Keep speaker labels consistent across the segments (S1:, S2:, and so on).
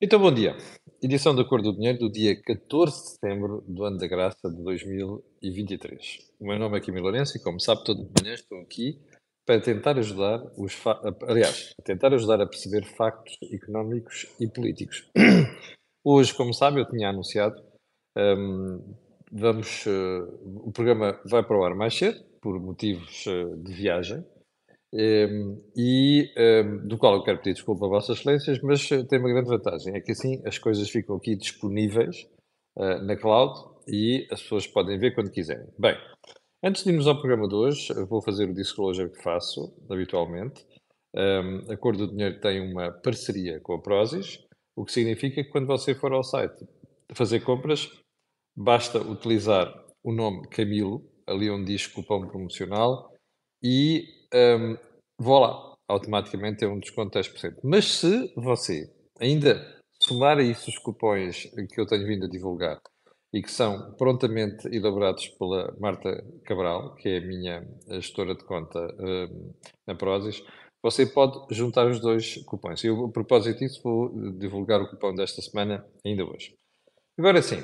S1: Então, bom dia. Edição da Cor do Dinheiro do dia 14 de setembro do ano da graça de 2023. O meu nome é Kimi Lourenço e, como sabe, todas as manhãs estou aqui para tentar ajudar os fa- aliás, tentar ajudar a perceber factos económicos e políticos. Hoje, como sabe, eu tinha anunciado, hum, vamos, eh, o programa vai para o ar mais cedo, por motivos eh, de viagem, um, e um, do qual eu quero pedir desculpa a Vossas Excelências, mas uh, tem uma grande vantagem, é que assim as coisas ficam aqui disponíveis uh, na cloud e as pessoas podem ver quando quiserem. Bem, antes de irmos ao programa de hoje, vou fazer o disclosure que faço habitualmente. Um, a Cor do Dinheiro tem uma parceria com a Prozis, o que significa que quando você for ao site fazer compras, basta utilizar o nome Camilo, ali onde diz cupom promocional, e um, vou lá, automaticamente é um desconto de 10%. Mas se você ainda somar a isso os cupons que eu tenho vindo a divulgar e que são prontamente elaborados pela Marta Cabral, que é a minha gestora de conta um, na Prozis, você pode juntar os dois cupons. Eu, a propósito disso, vou divulgar o cupom desta semana ainda hoje. Agora sim,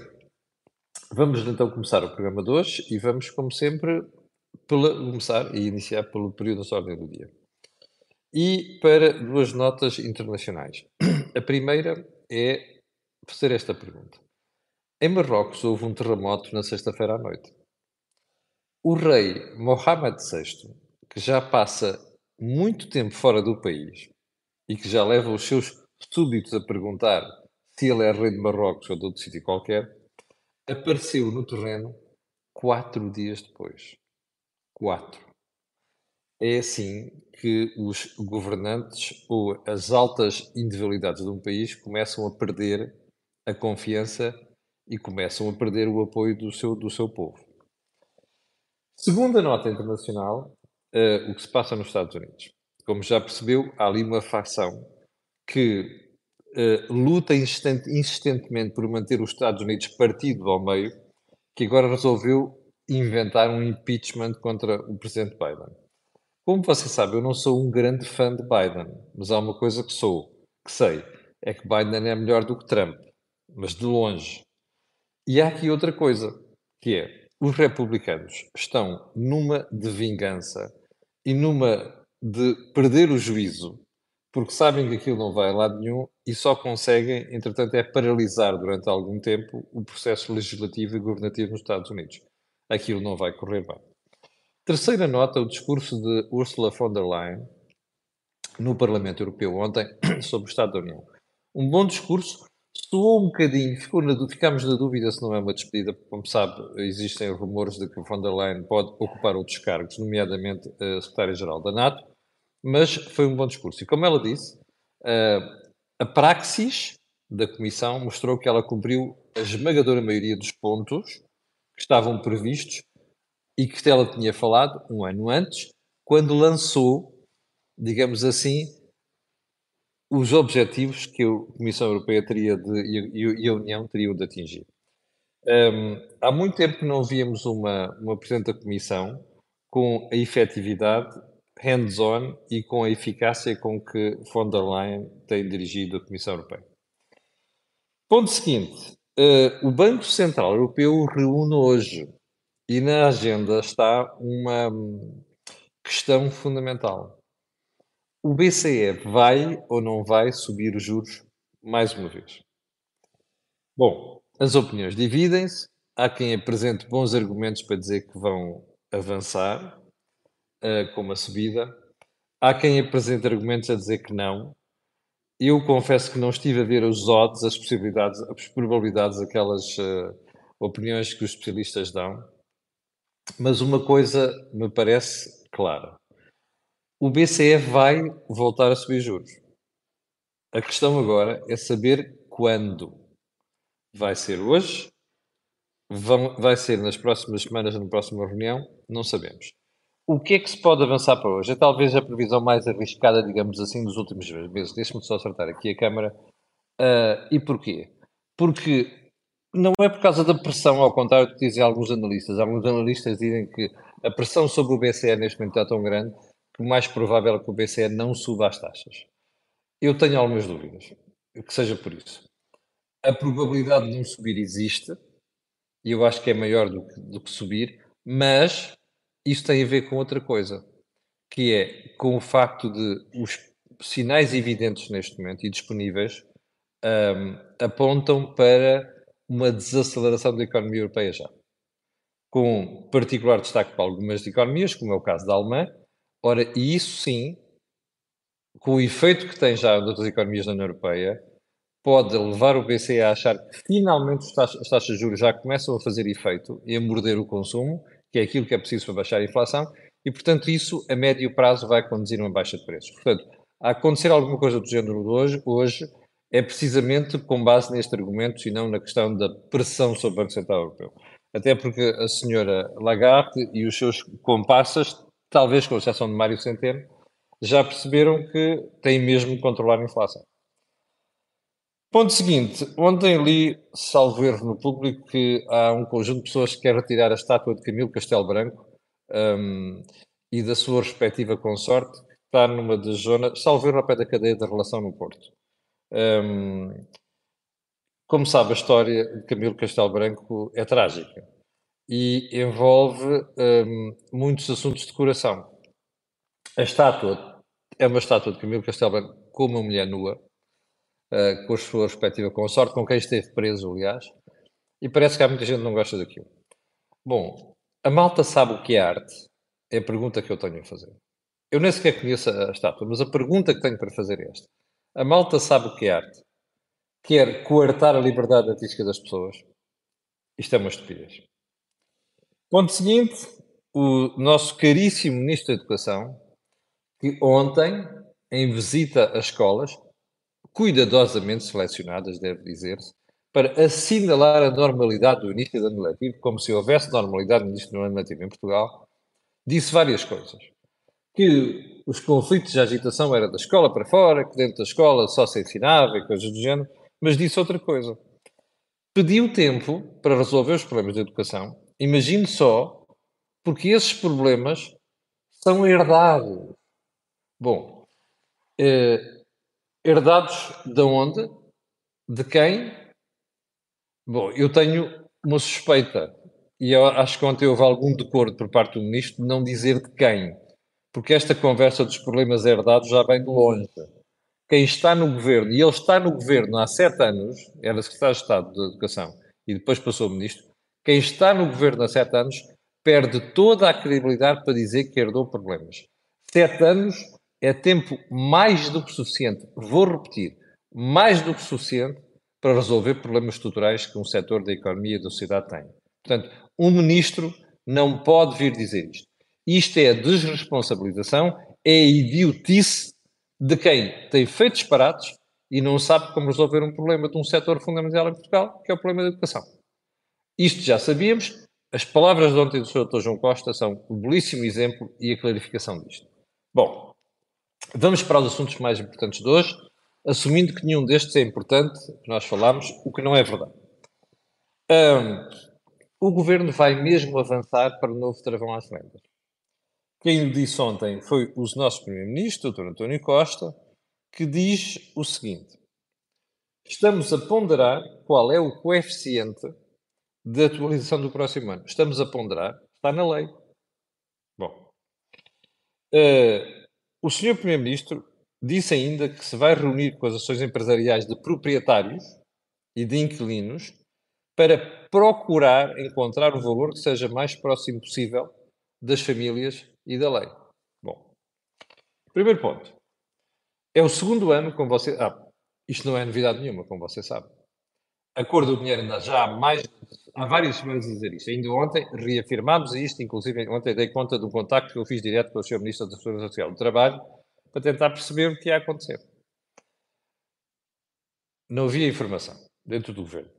S1: vamos então começar o programa de hoje e vamos, como sempre, pela, começar e iniciar pelo período da ordem do dia. E para duas notas internacionais. A primeira é fazer esta pergunta. Em Marrocos houve um terremoto na sexta-feira à noite. O rei Mohammed VI, que já passa muito tempo fora do país e que já leva os seus súbditos a perguntar se ele é rei de Marrocos ou de outro sítio qualquer, apareceu no terreno quatro dias depois. Quatro. É assim que os governantes ou as altas individualidades de um país começam a perder a confiança e começam a perder o apoio do seu, do seu povo. Segunda nota internacional, uh, o que se passa nos Estados Unidos. Como já percebeu, há ali uma facção que uh, luta insistentemente por manter os Estados Unidos partido ao meio, que agora resolveu inventar um impeachment contra o presidente Biden. Como você sabe, eu não sou um grande fã de Biden, mas há uma coisa que sou, que sei, é que Biden é melhor do que Trump, mas de longe. E há aqui outra coisa, que é, os republicanos estão numa de vingança e numa de perder o juízo, porque sabem que aquilo não vai a lado nenhum e só conseguem, entretanto, é paralisar durante algum tempo o processo legislativo e governativo nos Estados Unidos aquilo não vai correr bem. Terceira nota, o discurso de Ursula von der Leyen no Parlamento Europeu ontem sobre o Estado da União. Um bom discurso, soou um bocadinho, ficou na, ficámos na dúvida se não é uma despedida, porque, como sabe, existem rumores de que von der Leyen pode ocupar outros cargos, nomeadamente a Secretária-Geral da NATO, mas foi um bom discurso. E como ela disse, a praxis da Comissão mostrou que ela cumpriu a esmagadora maioria dos pontos que estavam previstos e que ela tinha falado um ano antes, quando lançou, digamos assim, os objetivos que a Comissão Europeia teria de, e a União teriam de atingir. Um, há muito tempo que não víamos uma, uma Presidente da Comissão com a efetividade hands-on e com a eficácia com que von der Leyen tem dirigido a Comissão Europeia. Ponto seguinte, Uh, o Banco Central Europeu reúne hoje e na agenda está uma questão fundamental. O BCE vai ou não vai subir os juros mais uma vez? Bom, as opiniões dividem-se. Há quem apresente bons argumentos para dizer que vão avançar uh, com uma subida. Há quem apresente argumentos a dizer que não, eu confesso que não estive a ver os odds, as possibilidades, as probabilidades, aquelas uh, opiniões que os especialistas dão, mas uma coisa me parece clara. O BCE vai voltar a subir juros. A questão agora é saber quando. Vai ser hoje? Vão, vai ser nas próximas semanas, na próxima reunião? Não sabemos. O que é que se pode avançar para hoje? É talvez a previsão mais arriscada, digamos assim, dos últimos meses. Deixe-me só acertar aqui a câmara. Uh, e porquê? Porque não é por causa da pressão, ao contrário do que dizem alguns analistas. Alguns analistas dizem que a pressão sobre o BCE neste momento está tão grande que o mais provável é que o BCE não suba as taxas. Eu tenho algumas dúvidas. que seja por isso. A probabilidade de não subir existe, e eu acho que é maior do que, do que subir, mas isso tem a ver com outra coisa, que é com o facto de os sinais evidentes neste momento e disponíveis um, apontam para uma desaceleração da economia europeia já. Com particular destaque para algumas economias, como é o caso da Alemanha. Ora, e isso sim, com o efeito que tem já noutras economias da União Europeia, pode levar o BCE a achar que finalmente as taxas de juros já começam a fazer efeito e a morder o consumo, que é aquilo que é preciso para baixar a inflação, e portanto isso a médio prazo vai conduzir a uma baixa de preços. Portanto, a acontecer alguma coisa do género de hoje, hoje é precisamente com base neste argumento e não na questão da pressão sobre o Banco Central Europeu. Até porque a senhora Lagarde e os seus comparsas, talvez com exceção de Mário Centeno, já perceberam que têm mesmo de controlar a inflação. Ponto seguinte, ontem li, salvo erro no público, que há um conjunto de pessoas que quer retirar a estátua de Camilo Castelo Branco um, e da sua respectiva consorte, que está numa das zonas, salvo erro ao pé da cadeia da relação no Porto. Um, como sabe, a história de Camilo Castelo Branco é trágica e envolve um, muitos assuntos de coração. A estátua é uma estátua de Camilo Castelo Branco com uma mulher nua, uh, com a sua respectiva consorte, com quem esteve preso, aliás, e parece que há muita gente que não gosta daquilo. Bom, a malta sabe o que é arte? É a pergunta que eu tenho a fazer. Eu nem sequer conheço a estátua, mas a pergunta que tenho para fazer é esta. A malta sabe o que é arte. Quer coartar a liberdade artística das pessoas. Isto é uma estupidez. Ponto seguinte, o nosso caríssimo Ministro da Educação, que ontem, em visita às escolas, cuidadosamente selecionadas, deve dizer-se, para assinalar a normalidade do início do ano letivo, como se houvesse normalidade no início do ano letivo em Portugal, disse várias coisas. Que os conflitos de agitação era da escola para fora, que dentro da escola só se ensinava e coisas do género, mas disse outra coisa. Pediu tempo para resolver os problemas da educação. Imagine só, porque esses problemas são herdados. Bom, eh, herdados de onde? De quem? Bom, eu tenho uma suspeita, e eu acho que ontem houve algum decoro por parte do ministro de não dizer de quem porque esta conversa dos problemas herdados já vem de longe. Quem está no governo, e ele está no governo há sete anos, era secretário de Estado de Educação e depois passou ministro, quem está no governo há sete anos perde toda a credibilidade para dizer que herdou problemas. Sete anos é tempo mais do que suficiente, vou repetir, mais do que suficiente para resolver problemas estruturais que um setor da economia da sociedade tem. Portanto, um ministro não pode vir dizer isto. Isto é a desresponsabilização, é a idiotice de quem tem feito disparates e não sabe como resolver um problema de um setor fundamental em Portugal, que é o problema da educação. Isto já sabíamos. As palavras de ontem do Sr. Dr. João Costa são um belíssimo exemplo e a clarificação disto. Bom, vamos para os assuntos mais importantes de hoje, assumindo que nenhum destes é importante, que nós falamos, o que não é verdade. Um, o governo vai mesmo avançar para o novo travão às vendas. Quem o disse ontem foi o nosso Primeiro-Ministro, Dr. António Costa, que diz o seguinte: estamos a ponderar qual é o coeficiente de atualização do próximo ano. Estamos a ponderar, está na lei. Bom, uh, o Sr. Primeiro-Ministro disse ainda que se vai reunir com as ações empresariais de proprietários e de inquilinos para procurar encontrar o valor que seja mais próximo possível das famílias e da lei. Bom, primeiro ponto. É o segundo ano, como você. Ah, isto não é novidade nenhuma, como você sabe. A cor do dinheiro ainda já há mais. Há várias semanas a dizer isto. Ainda ontem reafirmámos isto, inclusive ontem dei conta de um contacto que eu fiz direto com o Sr. Ministro da Segurança Social do Trabalho para tentar perceber o que ia acontecer. Não havia informação dentro do governo.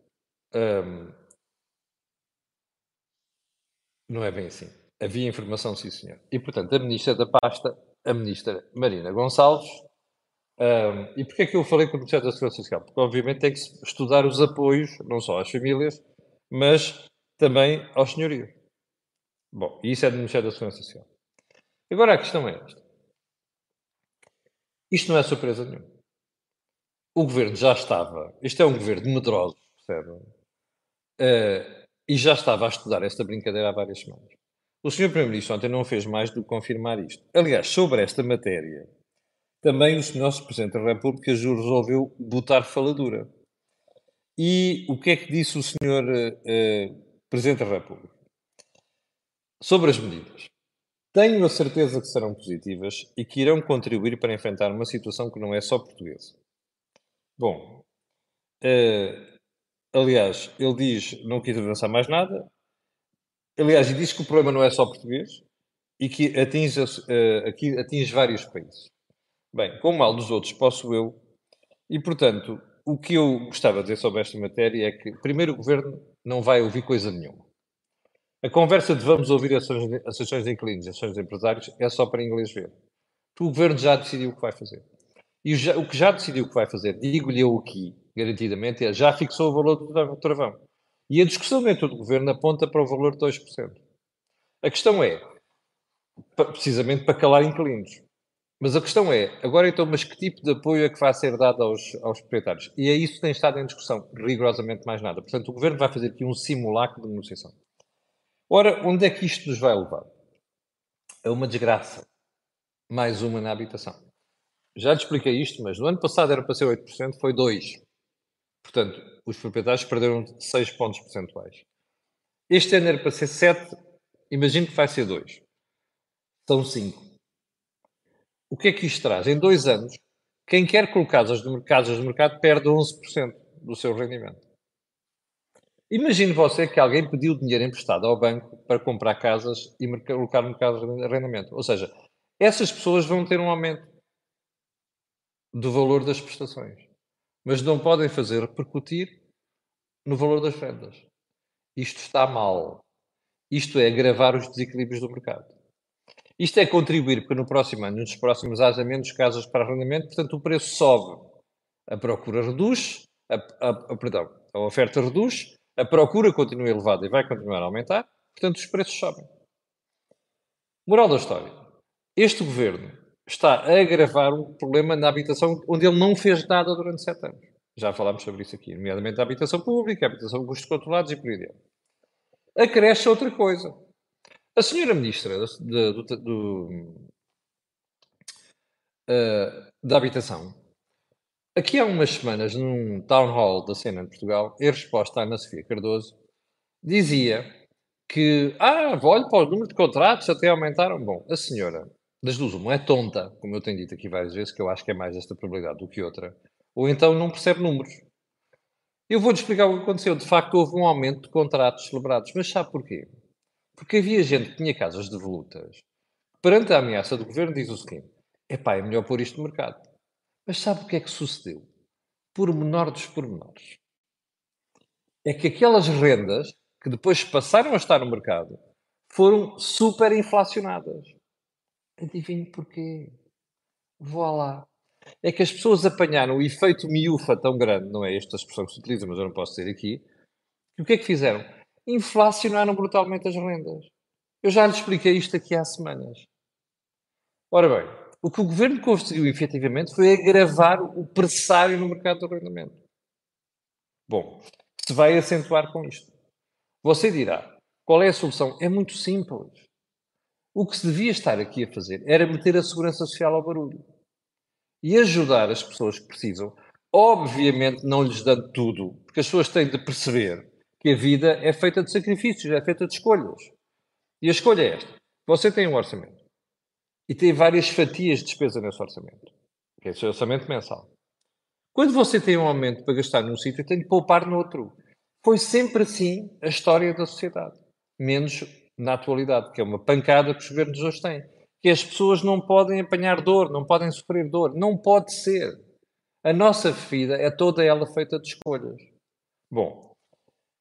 S1: não é bem assim. Havia informação, sim, senhor. E, portanto, a ministra da pasta, a ministra Marina Gonçalves, um, e porquê é que eu falei com o Ministério da Segurança Social? Porque, obviamente, tem que estudar os apoios, não só às famílias, mas também ao senhorio. Bom, e isso é do Ministério da Segurança Social. Agora, a questão é esta. Isto não é surpresa nenhuma. o governo já estava, isto é um governo de medrosos, percebe? Uh, e já estava a estudar esta brincadeira há várias semanas. O Sr. Primeiro-Ministro ontem não fez mais do que confirmar isto. Aliás, sobre esta matéria, também o nosso Presidente da República resolveu botar faladura. E o que é que disse o Sr. Uh, Presidente da República? Sobre as medidas. Tenho a certeza que serão positivas e que irão contribuir para enfrentar uma situação que não é só portuguesa. Bom, uh, aliás, ele diz, não quis avançar mais nada, aliás, ele diz que o problema não é só português e que atinge, uh, atinge vários países. Bem, com o mal dos outros posso eu, e portanto, o que eu gostava de dizer sobre esta matéria é que, primeiro, o governo não vai ouvir coisa nenhuma. A conversa de vamos ouvir associações de inquilinos, associações de empresários, é só para inglês ver. O governo já decidiu o que vai fazer. E já, o que já decidiu o que vai fazer, digo-lhe eu aqui, garantidamente, é já fixou o valor do travão. E a discussão dentro do governo aponta para o valor de 2%. A questão é, precisamente para calar inquilinos. Mas a questão é, agora então, mas que tipo de apoio é que vai ser dado aos, aos proprietários? E é isso que tem estado em discussão, rigorosamente mais nada. Portanto, o Governo vai fazer aqui um simulacro de negociação. Ora, onde é que isto nos vai levar? É uma desgraça. Mais uma na habitação. Já te expliquei isto, mas no ano passado era para ser 8%, foi 2%. Portanto, os proprietários perderam 6 pontos percentuais. Este ano era para ser 7%, imagino que vai ser 2%. São 5%. O que é que isto traz? Em dois anos, quem quer colocar as de mercado, de mercado perde 11% do seu rendimento. Imagine você que alguém pediu dinheiro emprestado ao banco para comprar casas e colocar no mercado de arrendamento. Ou seja, essas pessoas vão ter um aumento do valor das prestações, mas não podem fazer repercutir no valor das rendas. Isto está mal. Isto é agravar os desequilíbrios do mercado. Isto é contribuir para no próximo ano, nos próximos haja menos casas para arrendamento, portanto o preço sobe. A procura reduz, a, a, a, perdão, a oferta reduz, a procura continua elevada e vai continuar a aumentar, portanto os preços sobem. Moral da história. Este governo está a agravar um problema na habitação onde ele não fez nada durante sete anos. Já falámos sobre isso aqui, nomeadamente a habitação pública, a habitação com custos controlados e por aí adiante. Acresce outra coisa. A senhora ministra do, do, do, uh, da Habitação Aqui há umas semanas, num town hall da cena de Portugal, em resposta à Ana Sofia Cardoso, dizia que, ah, olhe para o número de contratos, até aumentaram. Bom, a senhora, das duas, uma é tonta, como eu tenho dito aqui várias vezes, que eu acho que é mais esta probabilidade do que outra, ou então não percebe números. Eu vou-lhe explicar o que aconteceu. De facto, houve um aumento de contratos celebrados. Mas sabe porquê? Porque havia gente que tinha casas de volutas. Perante a ameaça do governo, diz o seguinte: epá, é melhor pôr isto no mercado. Mas sabe o que é que sucedeu? Por menor dos pormenores. É que aquelas rendas que depois passaram a estar no mercado foram super inflacionadas. Adivinhe porquê? Vou lá. É que as pessoas apanharam o efeito miúfa tão grande, não é esta expressão que se utiliza, mas eu não posso dizer aqui. E o que é que fizeram? Inflacionaram brutalmente as rendas. Eu já lhe expliquei isto aqui há semanas. Ora bem, o que o governo conseguiu efetivamente foi agravar o pressário no mercado do arrendamento. Bom, se vai acentuar com isto. Você dirá, qual é a solução? É muito simples. O que se devia estar aqui a fazer era meter a segurança social ao barulho e ajudar as pessoas que precisam, obviamente não lhes dando tudo, porque as pessoas têm de perceber que a vida é feita de sacrifícios, é feita de escolhas. E a escolha é esta: você tem um orçamento e tem várias fatias de despesa nesse orçamento, que é o seu orçamento mensal. Quando você tem um aumento para gastar num sítio, tem de poupar no outro. Foi sempre assim a história da sociedade, menos na atualidade, que é uma pancada que os governos hoje têm. Que as pessoas não podem apanhar dor, não podem sofrer dor. Não pode ser. A nossa vida é toda ela feita de escolhas. Bom,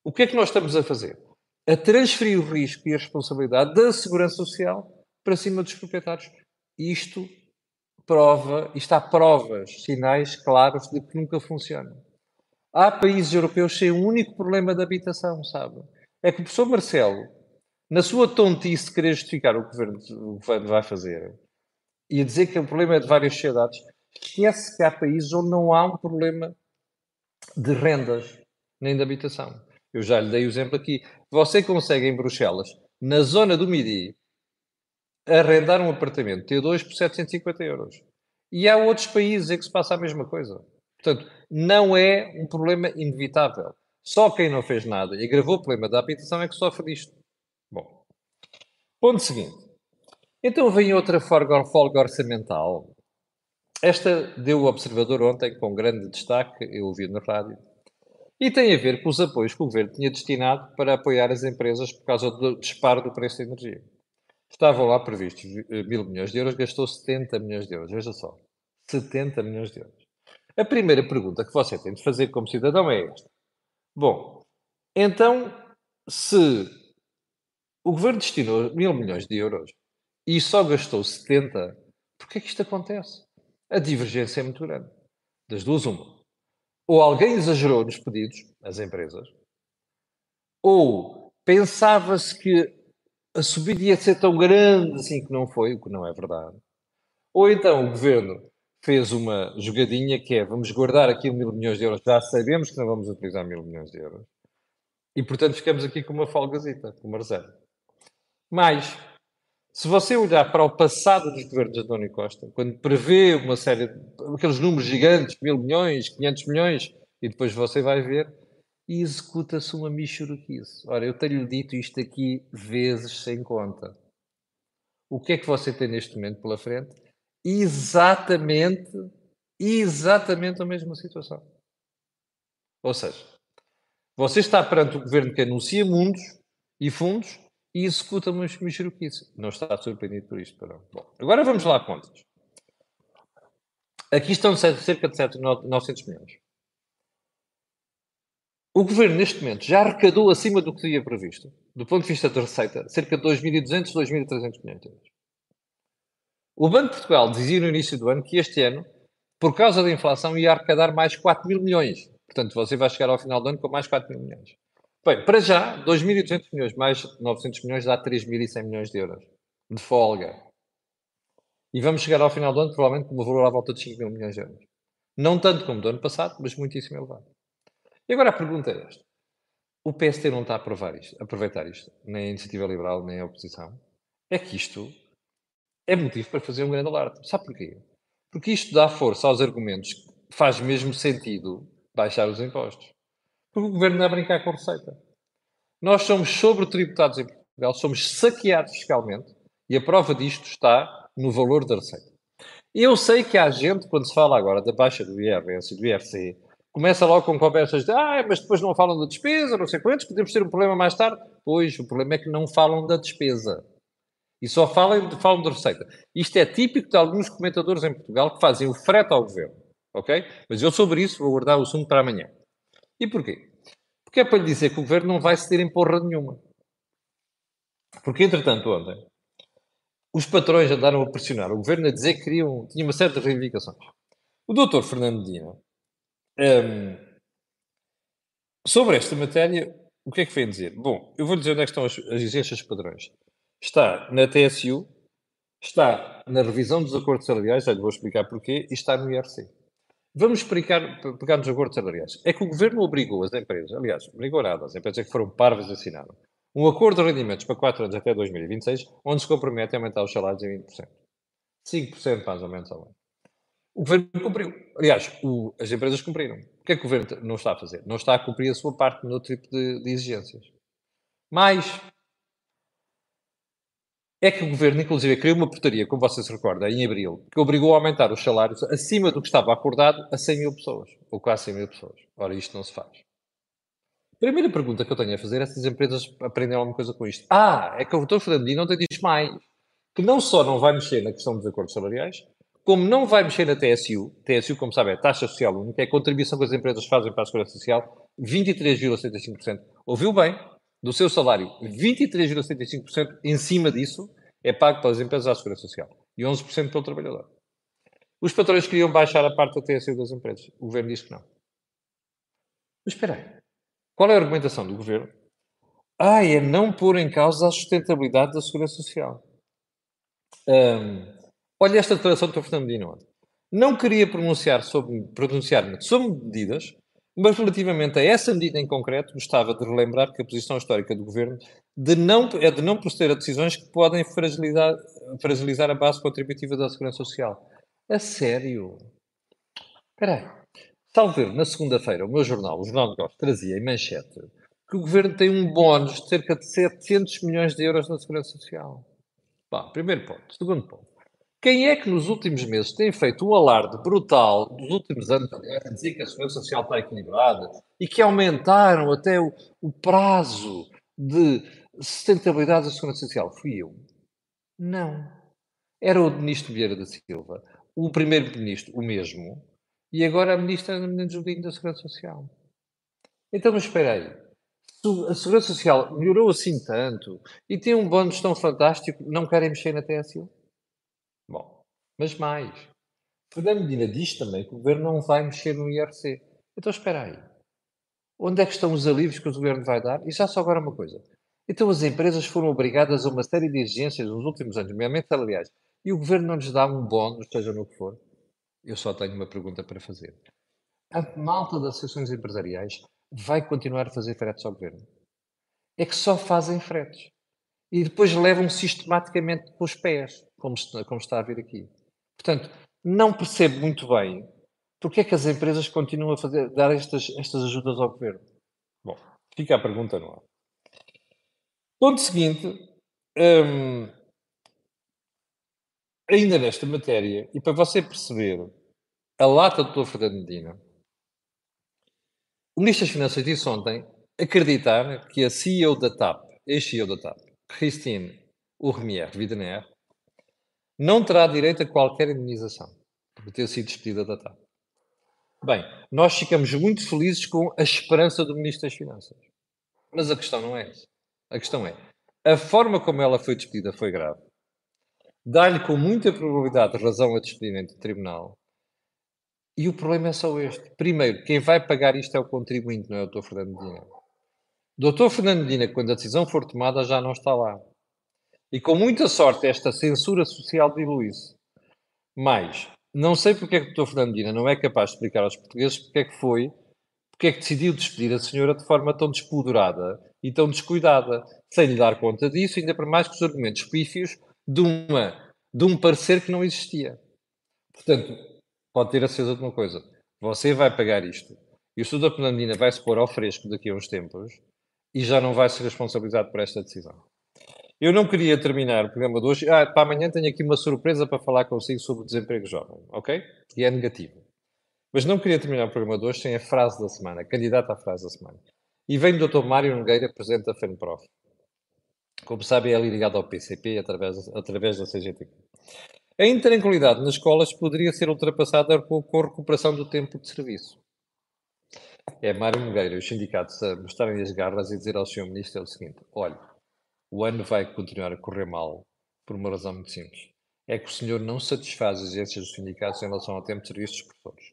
S1: o que é que nós estamos a fazer? A transferir o risco e a responsabilidade da segurança social para cima dos proprietários. Isto prova, isto há provas, sinais claros de que nunca funciona. Há países europeus sem um único problema de habitação, sabe? É que o professor Marcelo, na sua tontice de querer justificar o que o governo, o vai fazer, e a dizer que o problema é de várias sociedades, Esquece que há países onde não há um problema de rendas nem de habitação. Eu já lhe dei o exemplo aqui. Você consegue em Bruxelas, na zona do Midi, arrendar um apartamento T2 por 750 euros. E há outros países em que se passa a mesma coisa. Portanto, não é um problema inevitável. Só quem não fez nada e agravou o problema da habitação é que sofre disto. Bom, ponto seguinte. Então vem outra folga, orçamental. Esta deu o observador ontem com grande destaque, eu ouvi na rádio. E tem a ver com os apoios que o governo tinha destinado para apoiar as empresas por causa do disparo do preço da energia. Estavam lá previstos eh, mil milhões de euros, gastou 70 milhões de euros. Veja só. 70 milhões de euros. A primeira pergunta que você tem de fazer como cidadão é esta. Bom, então, se o governo destinou mil milhões de euros e só gastou 70, por que é que isto acontece? A divergência é muito grande. Das duas, uma. Ou alguém exagerou nos pedidos, as empresas, ou pensava-se que a subida ia ser tão grande assim que não foi, o que não é verdade. Ou então o governo fez uma jogadinha que é vamos guardar aqui mil milhões de euros, já sabemos que não vamos utilizar mil milhões de euros. E portanto ficamos aqui com uma folgazita, com uma reserva. Mas, se você olhar para o passado dos governos de António Costa, quando prevê uma série, aqueles números gigantes, mil milhões, 500 milhões, e depois você vai ver e executa-se uma michuruquice. Ora, eu tenho-lhe dito isto aqui vezes sem conta. O que é que você tem neste momento pela frente? Exatamente, exatamente a mesma situação. Ou seja, você está perante o governo que anuncia mundos e fundos e executa uma michuruquice. Não está surpreendido por isto, para Bom, agora vamos lá a contas. Aqui estão cerca de 900 milhões. O governo, neste momento, já arrecadou acima do que tinha previsto, do ponto de vista da receita, cerca de 2.200, 2.300 milhões de euros. O Banco de Portugal dizia no início do ano que este ano, por causa da inflação, ia arrecadar mais 4 mil milhões. Portanto, você vai chegar ao final do ano com mais 4 mil milhões. Bem, para já, 2.200 milhões mais 900 milhões dá 3.100 milhões de euros de folga. E vamos chegar ao final do ano, provavelmente, com um valor à volta de 5 mil milhões de euros. Não tanto como do ano passado, mas muitíssimo elevado. E agora a pergunta é esta. O PST não está a aproveitar isto, aproveitar isto, nem a Iniciativa Liberal, nem a oposição. É que isto é motivo para fazer um grande alarde. Sabe porquê? Porque isto dá força aos argumentos que faz mesmo sentido baixar os impostos. Porque o governo não a brincar com a receita. Nós somos sobre-tributados em Portugal, somos saqueados fiscalmente e a prova disto está no valor da receita. Eu sei que há gente, quando se fala agora da baixa do IRS e do IRC, começa logo com conversas de ah, mas depois não falam da despesa, não sei quantos, podemos ter um problema mais tarde. Pois, o problema é que não falam da despesa. E só falam, falam da receita. Isto é típico de alguns comentadores em Portugal que fazem o frete ao governo. Ok? Mas eu sobre isso vou guardar o assunto para amanhã. E porquê? Porque é para lhe dizer que o governo não vai ceder em porra nenhuma. Porque, entretanto, ontem, os patrões andaram a pressionar o governo a dizer que queriam, tinha uma de reivindicações. O doutor Fernando Medina um, sobre esta matéria, o que é que vem dizer? Bom, eu vou dizer onde é estão as, as exigências padrões. Está na TSU, está na revisão dos acordos salariais, já lhe vou explicar porquê, e está no IRC. Vamos explicar, pegar nos acordos salariais. É que o governo obrigou as empresas, aliás, obrigou nada, as empresas que foram parvas assinaram, um acordo de rendimentos para 4 anos até 2026, onde se compromete a aumentar os salários em 20%. 5% mais ou menos ao ano. O governo cumpriu. Aliás, o, as empresas cumpriram. O que é que o governo não está a fazer? Não está a cumprir a sua parte no tipo de, de exigências. Mas é que o governo, inclusive, criou uma portaria, como vocês se recordam, em abril, que obrigou a aumentar os salários acima do que estava acordado a 100 mil pessoas, ou quase 100 mil pessoas. Ora, isto não se faz. A primeira pergunta que eu tenho a fazer é se as empresas aprendem alguma coisa com isto. Ah, é que o doutor Fernandinho não te diz mais que não só não vai mexer na questão dos acordos salariais, como não vai mexer na TSU, TSU, como sabe, é a taxa social única, é a contribuição que as empresas fazem para a segurança social, 23,75%. Ouviu bem? Do seu salário, 23,75% em cima disso é pago pelas empresas à segurança social e 11% pelo trabalhador. Os patrões queriam baixar a parte da TSU das empresas. O governo diz que não. Mas espera aí. Qual é a argumentação do governo? Ah, é não pôr em causa a sustentabilidade da segurança social. Olha esta declaração do Dr. Fernando Medina. Não queria pronunciar sobre, pronunciar-me sobre medidas, mas relativamente a essa medida em concreto, gostava de relembrar que a posição histórica do Governo de não, é de não proceder a decisões que podem fragilizar, fragilizar a base contributiva da Segurança Social. A sério? Espera aí. Salvo ver, na segunda-feira, o meu jornal, o Jornal de Negócios, trazia em manchete que o Governo tem um bónus de cerca de 700 milhões de euros na Segurança Social. Bom, primeiro ponto. Segundo ponto. Quem é que nos últimos meses tem feito o alarde brutal dos últimos anos a dizer que a Segurança Social está equilibrada e que aumentaram até o, o prazo de sustentabilidade da Segurança Social? Fui eu. Não. Era o Ministro Vieira da Silva, o Primeiro-Ministro, o mesmo, e agora a Ministra Ana Julinho da Segurança Social. Então, mas espera aí. A Segurança Social melhorou assim tanto e tem um bónus tão fantástico, não querem mexer na TSU? Mas mais. Fernando Medina diz também que o Governo não vai mexer no IRC. Então espera aí. Onde é que estão os alívios que o Governo vai dar? E já só agora uma coisa. Então as empresas foram obrigadas a uma série de exigências nos últimos anos, nomeadamente salariais, e o Governo não lhes dá um bónus, seja no que for? Eu só tenho uma pergunta para fazer. A malta das associações empresariais vai continuar a fazer fretes ao governo? É que só fazem fretes. E depois levam sistematicamente com os pés, como, como está a vir aqui. Portanto, não percebo muito bem porque é que as empresas continuam a fazer, dar estas, estas ajudas ao governo. Bom, fica a pergunta no ar. Ponto seguinte, hum, ainda nesta matéria, e para você perceber a lata do Dr. Fernando Medina, o Ministro das Finanças disse ontem acreditar que a CEO da TAP, ex-CEO da TAP, Christine Urmier Widener, não terá direito a qualquer indenização por ter sido despedida da TAP. Bem, nós ficamos muito felizes com a esperança do Ministro das Finanças. Mas a questão não é essa. A questão é, a forma como ela foi despedida foi grave dá-lhe com muita probabilidade razão a despedimento do tribunal. E o problema é só este. Primeiro, quem vai pagar isto é o contribuinte, não é o Dr. Fernando Medina. Dr. Fernando Medina, quando a decisão for tomada, já não está lá. E com muita sorte, esta censura social dilui-se. Mas, não sei porque é que o Dr. Fernando Medina não é capaz de explicar aos portugueses porque é que foi, porque é que decidiu despedir a senhora de forma tão despudorada e tão descuidada, sem lhe dar conta disso, ainda para mais que os argumentos pífios de, uma, de um parecer que não existia. Portanto, pode ter a certeza de uma coisa: você vai pagar isto e o Sr. Penandina vai se pôr ao fresco daqui a uns tempos e já não vai ser responsabilizado por esta decisão. Eu não queria terminar o programa de hoje. Ah, para amanhã tenho aqui uma surpresa para falar consigo sobre o desemprego jovem, ok? E é negativo. Mas não queria terminar o programa de hoje sem a frase da semana, candidata à frase da semana. E vem do Dr. Mário Nogueira, presidente da FENPROF. Como sabem, é ligado ao PCP através, através da CGT. A intranquilidade nas escolas poderia ser ultrapassada com, a recuperação do tempo de serviço. É Mário Nogueira e os sindicatos a mostrarem as garras e dizer ao Sr. Ministro o seguinte: olha, o ano vai continuar a correr mal por uma razão muito simples. É que o senhor não satisfaz as exigências dos sindicatos em relação ao tempo de serviço dos professores.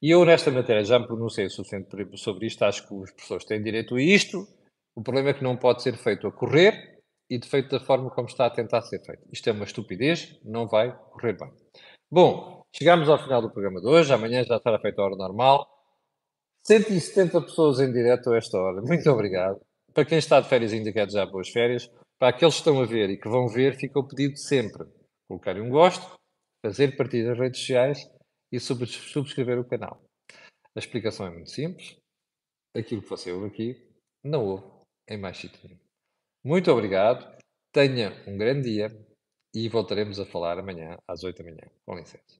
S1: E eu, nesta matéria, já me pronunciei o suficiente sobre isto. Acho que os professores têm direito a isto. O problema é que não pode ser feito a correr e de feito da forma como está a tentar ser feito. Isto é uma estupidez, não vai correr bem. Bom, chegamos ao final do programa de hoje, amanhã já estará feita a hora normal. 170 pessoas em direto a esta hora, muito obrigado. Para quem está de férias, ainda quer já boas férias. Para aqueles que estão a ver e que vão ver, fica o pedido de sempre: colocarem um gosto, fazer partir das redes sociais e subscrever o canal. A explicação é muito simples. Aquilo que você ouve aqui, não ouve em mais sítio nenhum. Muito obrigado, tenha um grande dia e voltaremos a falar amanhã às 8 da manhã. Com licença.